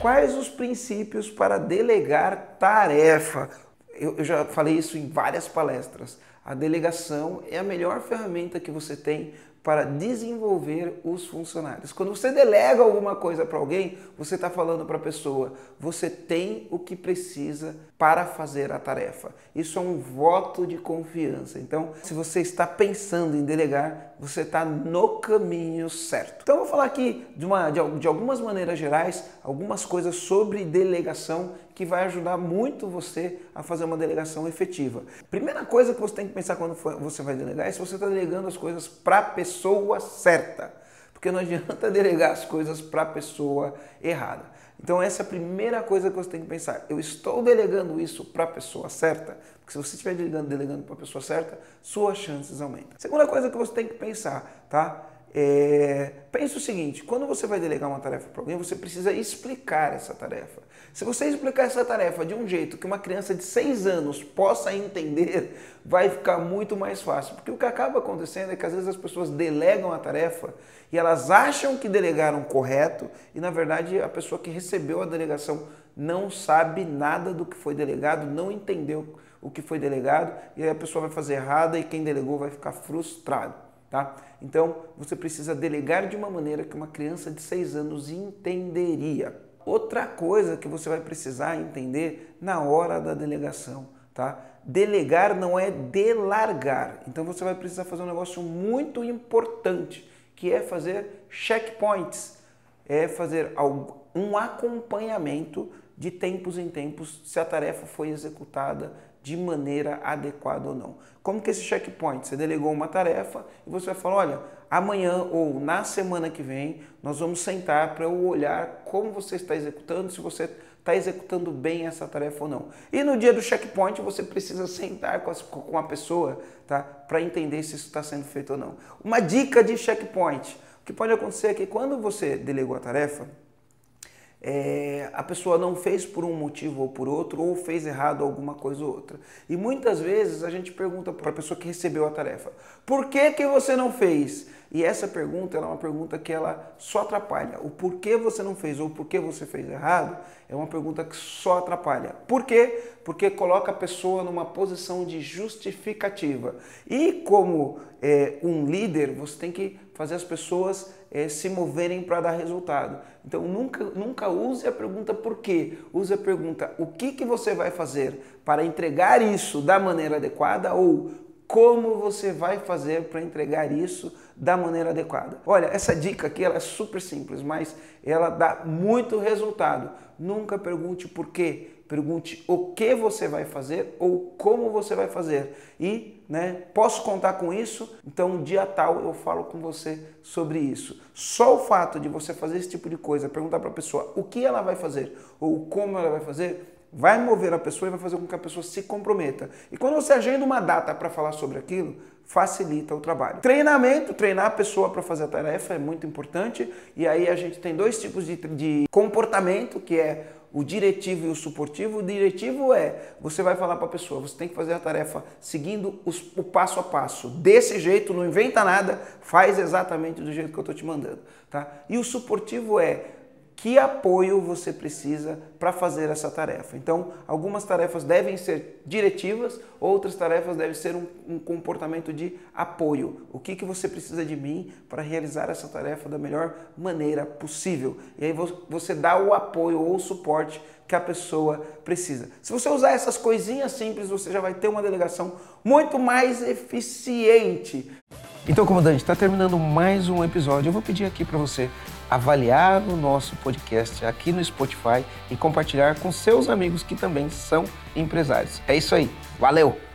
Quais os princípios para delegar tarefa? Eu, eu, já falei isso em várias palestras. A delegação é a melhor ferramenta que você tem para desenvolver os funcionários. Quando você delega alguma coisa para alguém, você está falando para a pessoa: você tem o que precisa para fazer a tarefa. Isso é um voto de confiança. Então, se você está pensando em delegar, você está no caminho certo. Então, eu vou falar aqui de, uma, de, de algumas maneiras gerais, algumas coisas sobre delegação que vai ajudar muito você a fazer uma delegação efetiva. Primeira coisa que você tem que pensar quando você vai delegar é se você está delegando as coisas para a pessoa certa. Porque não adianta delegar as coisas para a pessoa errada. Então essa é a primeira coisa que você tem que pensar. Eu estou delegando isso para a pessoa certa? Porque se você estiver delegando, delegando para a pessoa certa, suas chances aumentam. Segunda coisa que você tem que pensar, tá? É, pense o seguinte: quando você vai delegar uma tarefa para alguém, você precisa explicar essa tarefa. Se você explicar essa tarefa de um jeito que uma criança de 6 anos possa entender, vai ficar muito mais fácil. Porque o que acaba acontecendo é que às vezes as pessoas delegam a tarefa e elas acham que delegaram correto e na verdade a pessoa que recebeu a delegação não sabe nada do que foi delegado, não entendeu o que foi delegado e aí a pessoa vai fazer errada e quem delegou vai ficar frustrado. Tá? Então, você precisa delegar de uma maneira que uma criança de 6 anos entenderia. Outra coisa que você vai precisar entender na hora da delegação, tá? Delegar não é delargar. Então você vai precisar fazer um negócio muito importante, que é fazer checkpoints, é fazer um acompanhamento de tempos em tempos se a tarefa foi executada de maneira adequada ou não. Como que esse checkpoint? Você delegou uma tarefa e você vai falar, olha, amanhã ou na semana que vem nós vamos sentar para eu olhar como você está executando, se você está executando bem essa tarefa ou não. E no dia do checkpoint você precisa sentar com, com a pessoa tá, para entender se isso está sendo feito ou não. Uma dica de checkpoint. O que pode acontecer é que quando você delegou a tarefa, é, a pessoa não fez por um motivo ou por outro, ou fez errado alguma coisa ou outra. E muitas vezes a gente pergunta para a pessoa que recebeu a tarefa: por que, que você não fez? E essa pergunta é uma pergunta que ela só atrapalha. O porquê você não fez ou por que você fez errado é uma pergunta que só atrapalha. Por quê? Porque coloca a pessoa numa posição de justificativa. E como é, um líder, você tem que fazer as pessoas é, se moverem para dar resultado. Então nunca, nunca use a pergunta por quê, use a pergunta o que, que você vai fazer para entregar isso da maneira adequada ou como você vai fazer para entregar isso da maneira adequada. Olha, essa dica aqui ela é super simples, mas ela dá muito resultado. Nunca pergunte por quê, pergunte o que você vai fazer ou como você vai fazer. E, né, posso contar com isso? Então, dia tal eu falo com você sobre isso. Só o fato de você fazer esse tipo de coisa, perguntar para a pessoa o que ela vai fazer ou como ela vai fazer, vai mover a pessoa e vai fazer com que a pessoa se comprometa. E quando você agenda uma data para falar sobre aquilo, facilita o trabalho. Treinamento, treinar a pessoa para fazer a tarefa é muito importante. E aí a gente tem dois tipos de, de comportamento, que é o diretivo e o suportivo. O diretivo é você vai falar para a pessoa, você tem que fazer a tarefa seguindo os, o passo a passo. Desse jeito, não inventa nada, faz exatamente do jeito que eu estou te mandando. Tá? E o suportivo é que apoio você precisa para fazer essa tarefa. Então, algumas tarefas devem ser diretivas, outras tarefas devem ser um, um, comportamento de apoio. O que, que você precisa de mim para realizar essa tarefa da melhor maneira possível? E aí você dá o apoio ou o suporte que a pessoa precisa. Se você usar essas coisinhas simples, você já vai ter uma delegação muito mais eficiente. Então, comandante, está terminando mais um episódio. Eu vou pedir aqui para você avaliar o nosso podcast aqui no Spotify e compartilhar com seus amigos que também são empresários. É isso aí. Valeu!